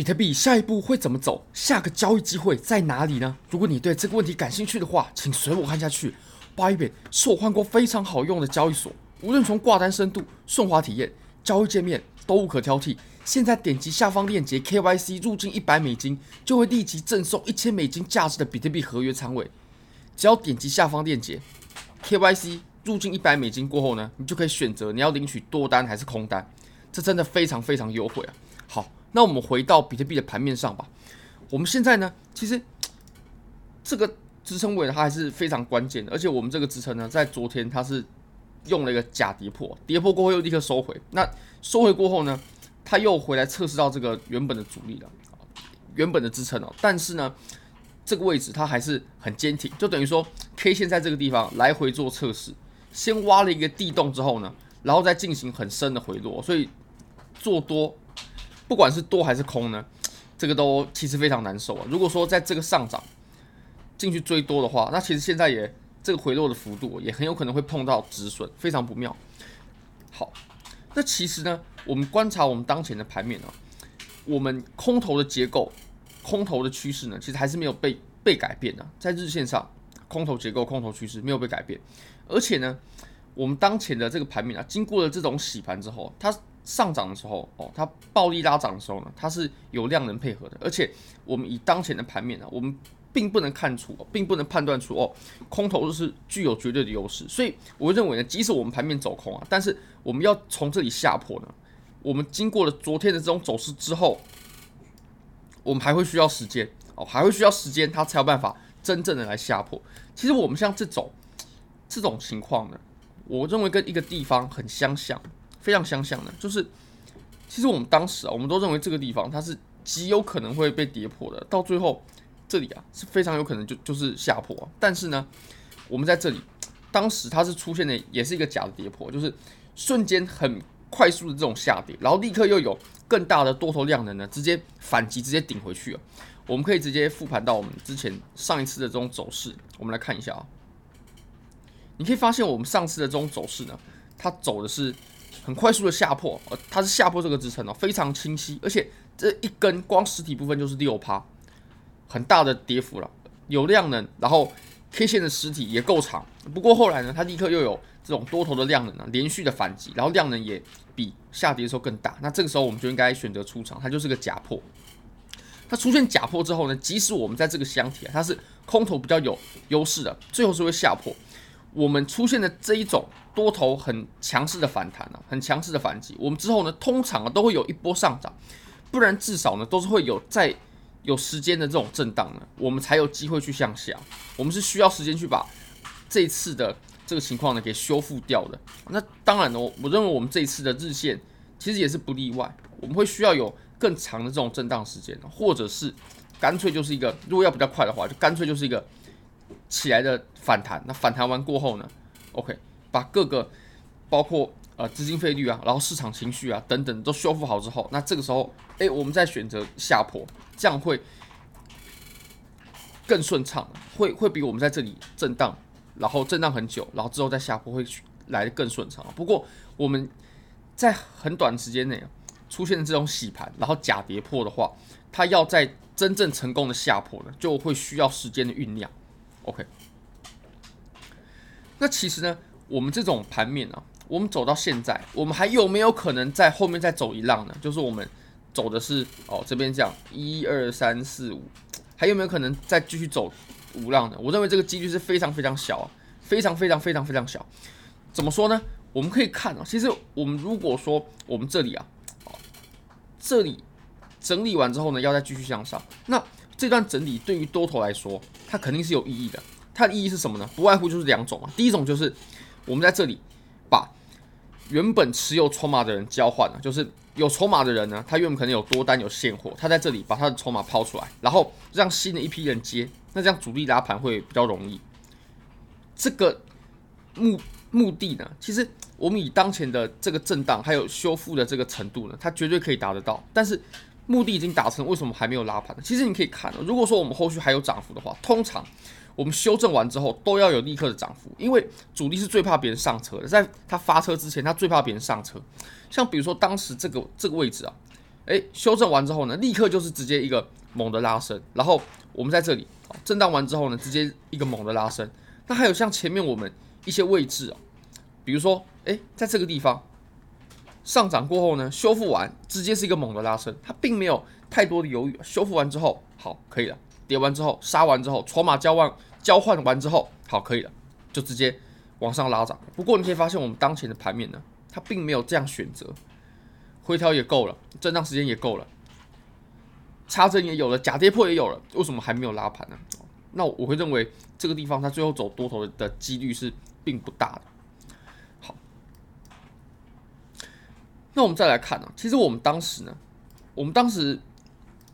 比特币下一步会怎么走？下个交易机会在哪里呢？如果你对这个问题感兴趣的话，请随我看下去。Bybit 是我换过非常好用的交易所，无论从挂单深度、顺滑体验、交易界面都无可挑剔。现在点击下方链接 KYC 入金一百美金，就会立即赠送一千美金价值的比特币合约仓位。只要点击下方链接 KYC 入金一百美金过后呢，你就可以选择你要领取多单还是空单，这真的非常非常优惠啊！好，那我们回到比特币的盘面上吧。我们现在呢，其实这个支撑位它还是非常关键的，而且我们这个支撑呢，在昨天它是用了一个假跌破，跌破过后又立刻收回。那收回过后呢，它又回来测试到这个原本的阻力了，原本的支撑哦。但是呢，这个位置它还是很坚挺，就等于说 K 线在这个地方来回做测试，先挖了一个地洞之后呢，然后再进行很深的回落。所以做多，不管是多还是空呢，这个都其实非常难受啊。如果说在这个上涨进去追多的话，那其实现在也这个回落的幅度也很有可能会碰到止损，非常不妙。好，那其实呢，我们观察我们当前的盘面啊，我们空头的结构、空头的趋势呢，其实还是没有被被改变的。在日线上，空头结构、空头趋势没有被改变，而且呢，我们当前的这个盘面啊，经过了这种洗盘之后，它上涨的时候哦，它暴力拉涨的时候呢，它是有量能配合的，而且我们以当前的盘面呢，我们并不能看出，并不能判断出哦，空头是具有绝对的优势，所以我认为呢，即使我们盘面走空啊，但是我们要从这里下破呢。我们经过了昨天的这种走势之后，我们还会需要时间哦，还会需要时间，它才有办法真正的来下破。其实我们像这种这种情况呢，我认为跟一个地方很相像，非常相像的，就是其实我们当时啊，我们都认为这个地方它是极有可能会被跌破的，到最后这里啊是非常有可能就就是下破。但是呢，我们在这里当时它是出现的也是一个假的跌破，就是瞬间很。快速的这种下跌，然后立刻又有更大的多头量能呢，直接反击，直接顶回去了。我们可以直接复盘到我们之前上一次的这种走势，我们来看一下啊。你可以发现我们上次的这种走势呢，它走的是很快速的下破，呃，它是下破这个支撑哦，非常清晰，而且这一根光实体部分就是六趴，很大的跌幅了，有量能，然后 K 线的实体也够长。不过后来呢，它立刻又有。这种多头的量能呢，连续的反击，然后量能也比下跌的时候更大。那这个时候我们就应该选择出场，它就是个假破。它出现假破之后呢，即使我们在这个箱体啊，它是空头比较有优势的，最后是会下破。我们出现的这一种多头很强势的反弹啊，很强势的反击，我们之后呢，通常啊都会有一波上涨，不然至少呢都是会有在有时间的这种震荡呢，我们才有机会去向下。我们是需要时间去把这一次的。这个情况呢，给修复掉的。那当然呢，我认为我们这一次的日线其实也是不例外。我们会需要有更长的这种震荡时间，或者是干脆就是一个，如果要比较快的话，就干脆就是一个起来的反弹。那反弹完过后呢，OK，把各个包括呃资金费率啊，然后市场情绪啊等等都修复好之后，那这个时候，哎，我们再选择下坡，这样会更顺畅，会会比我们在这里震荡。然后震荡很久，然后之后再下坡会来的更顺畅。不过我们在很短时间内出现这种洗盘，然后假跌破的话，它要在真正成功的下坡呢，就会需要时间的酝酿。OK，那其实呢，我们这种盘面啊，我们走到现在，我们还有没有可能在后面再走一浪呢？就是我们走的是哦这边这样一二三四五，还有没有可能再继续走？五浪呢，我认为这个几率是非常非常小啊，非常非常非常非常小。怎么说呢？我们可以看啊，其实我们如果说我们这里啊，这里整理完之后呢，要再继续向上，那这段整理对于多头来说，它肯定是有意义的。它的意义是什么呢？不外乎就是两种啊。第一种就是我们在这里把原本持有筹码的人交换了，就是有筹码的人呢，他原本可能有多单有现货，他在这里把他的筹码抛出来，然后让新的一批人接。那这样主力拉盘会比较容易。这个目目的呢，其实我们以当前的这个震荡还有修复的这个程度呢，它绝对可以达得到。但是目的已经达成，为什么还没有拉盘呢？其实你可以看，如果说我们后续还有涨幅的话，通常我们修正完之后都要有立刻的涨幅，因为主力是最怕别人上车的，在他发车之前，他最怕别人上车。像比如说当时这个这个位置啊。哎，修正完之后呢，立刻就是直接一个猛的拉升，然后我们在这里震荡完之后呢，直接一个猛的拉升。那还有像前面我们一些位置啊，比如说，哎，在这个地方上涨过后呢，修复完直接是一个猛的拉升，它并没有太多的犹豫。修复完之后，好，可以了。跌完之后，杀完之后，筹码交换交换完之后，好，可以了，就直接往上拉涨。不过你可以发现，我们当前的盘面呢，它并没有这样选择。回调也够了，震荡时间也够了，插针也有了，假跌破也有了，为什么还没有拉盘呢？那我会认为这个地方它最后走多头的几率是并不大的。那我们再来看啊，其实我们当时呢，我们当时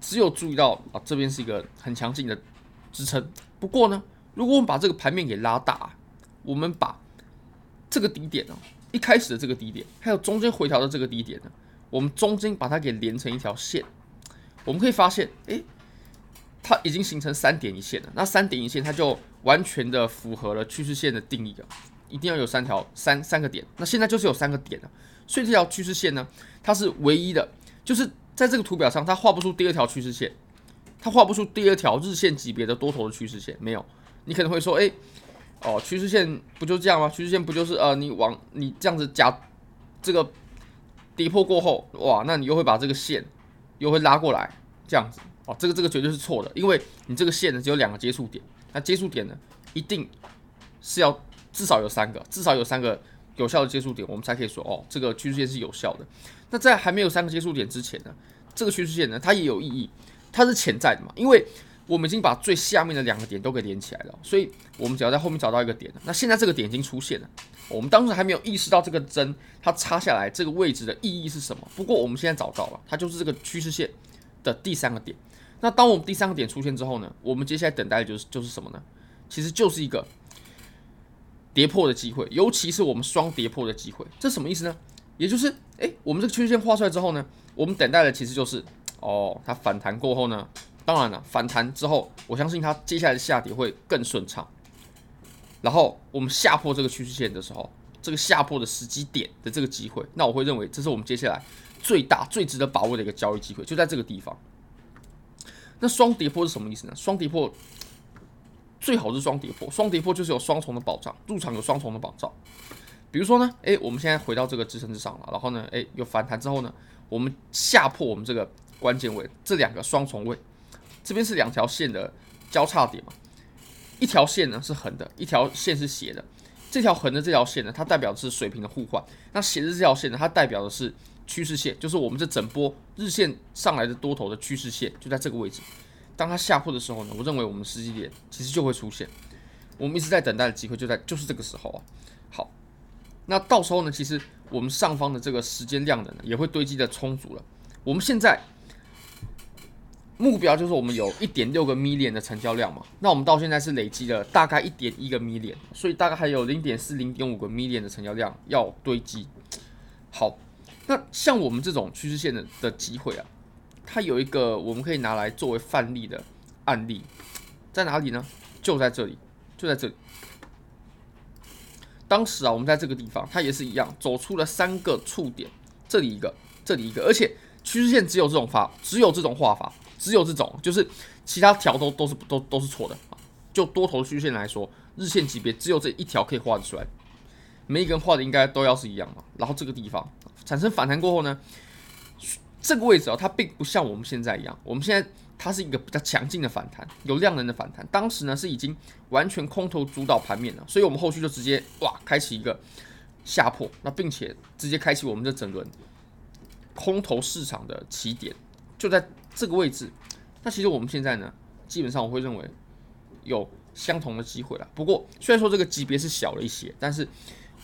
只有注意到啊，这边是一个很强劲的支撑。不过呢，如果我们把这个盘面给拉大，我们把这个低点呢，一开始的这个低点，还有中间回调的这个低点呢。我们中间把它给连成一条线，我们可以发现，诶，它已经形成三点一线了。那三点一线，它就完全的符合了趋势线的定义了，一定要有三条三三个点。那现在就是有三个点了，所以这条趋势线呢，它是唯一的，就是在这个图表上，它画不出第二条趋势线，它画不出第二条日线级别的多头的趋势线，没有。你可能会说，诶，哦，趋势线不就这样吗？趋势线不就是呃，你往你这样子夹这个。跌破过后，哇，那你又会把这个线又会拉过来，这样子哦，这个这个绝对是错的，因为你这个线呢只有两个接触点，那接触点呢一定是要至少有三个，至少有三个有效的接触点，我们才可以说哦，这个趋势线是有效的。那在还没有三个接触点之前呢，这个趋势线呢它也有意义，它是潜在的嘛，因为我们已经把最下面的两个点都给连起来了，所以我们只要在后面找到一个点，那现在这个点已经出现了。我们当时还没有意识到这个针它插下来这个位置的意义是什么。不过我们现在找到了，它就是这个趋势线的第三个点。那当我们第三个点出现之后呢，我们接下来等待的就是就是什么呢？其实就是一个跌破的机会，尤其是我们双跌破的机会。这什么意思呢？也就是，诶，我们这个趋势线画出来之后呢，我们等待的其实就是，哦，它反弹过后呢，当然了，反弹之后，我相信它接下来的下跌会更顺畅。然后我们下破这个趋势线的时候，这个下破的时机点的这个机会，那我会认为这是我们接下来最大、最值得把握的一个交易机会，就在这个地方。那双跌破是什么意思呢？双跌破最好是双跌破，双跌破就是有双重的保障，入场有双重的保障。比如说呢，诶，我们现在回到这个支撑之上了，然后呢，诶，有反弹之后呢，我们下破我们这个关键位，这两个双重位，这边是两条线的交叉点嘛。一条线呢是横的，一条线是斜的。这条横的这条线呢，它代表的是水平的互换。那斜的这条线呢，它代表的是趋势线，就是我们这整波日线上来的多头的趋势线，就在这个位置。当它下破的时候呢，我认为我们时机点其实就会出现。我们一直在等待的机会就在就是这个时候啊。好，那到时候呢，其实我们上方的这个时间量能呢，也会堆积的充足了。我们现在。目标就是我们有一点六个 million 的成交量嘛，那我们到现在是累积了大概一点一个 million，所以大概还有零点四、零点五个 million 的成交量要堆积。好，那像我们这种趋势线的的机会啊，它有一个我们可以拿来作为范例的案例，在哪里呢？就在这里，就在这里。当时啊，我们在这个地方，它也是一样，走出了三个触点，这里一个，这里一个，而且趋势线只有这种发，只有这种画法。只有这种，就是其他条都都是都都是错的啊。就多头趋势线来说，日线级别只有这一条可以画得出来，每一根画的应该都要是一样嘛。然后这个地方产生反弹过后呢，这个位置啊，它并不像我们现在一样，我们现在它是一个比较强劲的反弹，有量能的反弹。当时呢是已经完全空头主导盘面了，所以我们后续就直接哇开启一个下破，那并且直接开启我们的整轮空头市场的起点，就在。这个位置，那其实我们现在呢，基本上我会认为有相同的机会了。不过虽然说这个级别是小了一些，但是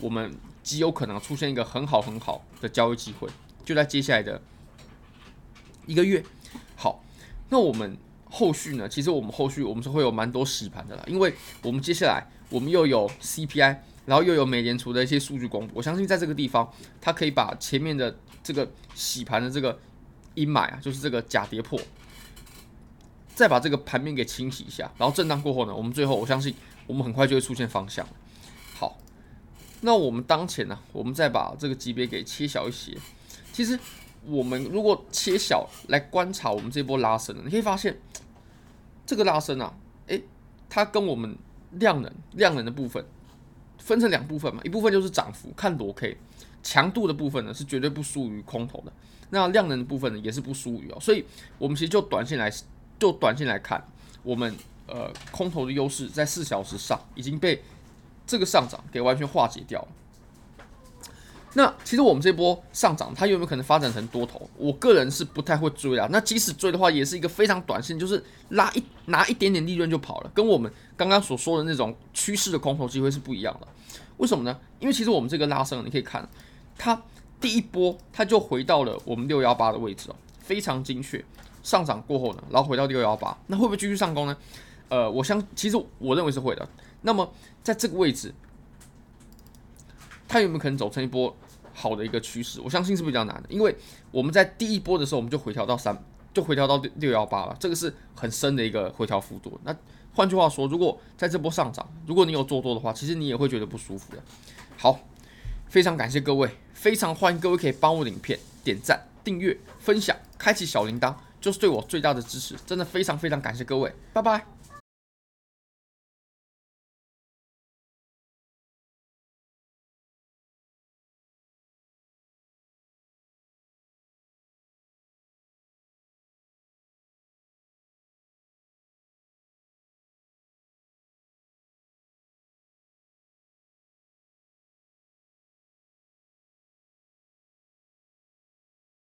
我们极有可能出现一个很好很好的交易机会，就在接下来的一个月。好，那我们后续呢？其实我们后续我们是会有蛮多洗盘的啦，因为我们接下来我们又有 CPI，然后又有美联储的一些数据公布。我相信在这个地方，它可以把前面的这个洗盘的这个。阴霾啊，就是这个假跌破，再把这个盘面给清洗一下，然后震荡过后呢，我们最后我相信我们很快就会出现方向。好，那我们当前呢，我们再把这个级别给切小一些。其实我们如果切小来观察我们这波拉升，你可以发现这个拉升啊，诶，它跟我们量能量能的部分分成两部分嘛，一部分就是涨幅，看裸 K 强度的部分呢是绝对不输于空头的，那量能的部分呢也是不输于哦，所以我们其实就短线来就短线来看，我们呃空头的优势在四小时上已经被这个上涨给完全化解掉了。那其实我们这波上涨，它有没有可能发展成多头？我个人是不太会追啊。那即使追的话，也是一个非常短线，就是拉一拿一点点利润就跑了，跟我们刚刚所说的那种趋势的空头机会是不一样的。为什么呢？因为其实我们这个拉升，你可以看，它第一波它就回到了我们六幺八的位置哦，非常精确。上涨过后呢，然后回到六幺八，那会不会继续上攻呢？呃，我相其实我认为是会的。那么在这个位置。它有没有可能走成一波好的一个趋势？我相信是比较难的，因为我们在第一波的时候，我们就回调到三，就回调到六幺八了，这个是很深的一个回调幅度。那换句话说，如果在这波上涨，如果你有做多的话，其实你也会觉得不舒服的。好，非常感谢各位，非常欢迎各位可以帮我的影片点赞、订阅、分享、开启小铃铛，就是对我最大的支持。真的非常非常感谢各位，拜拜。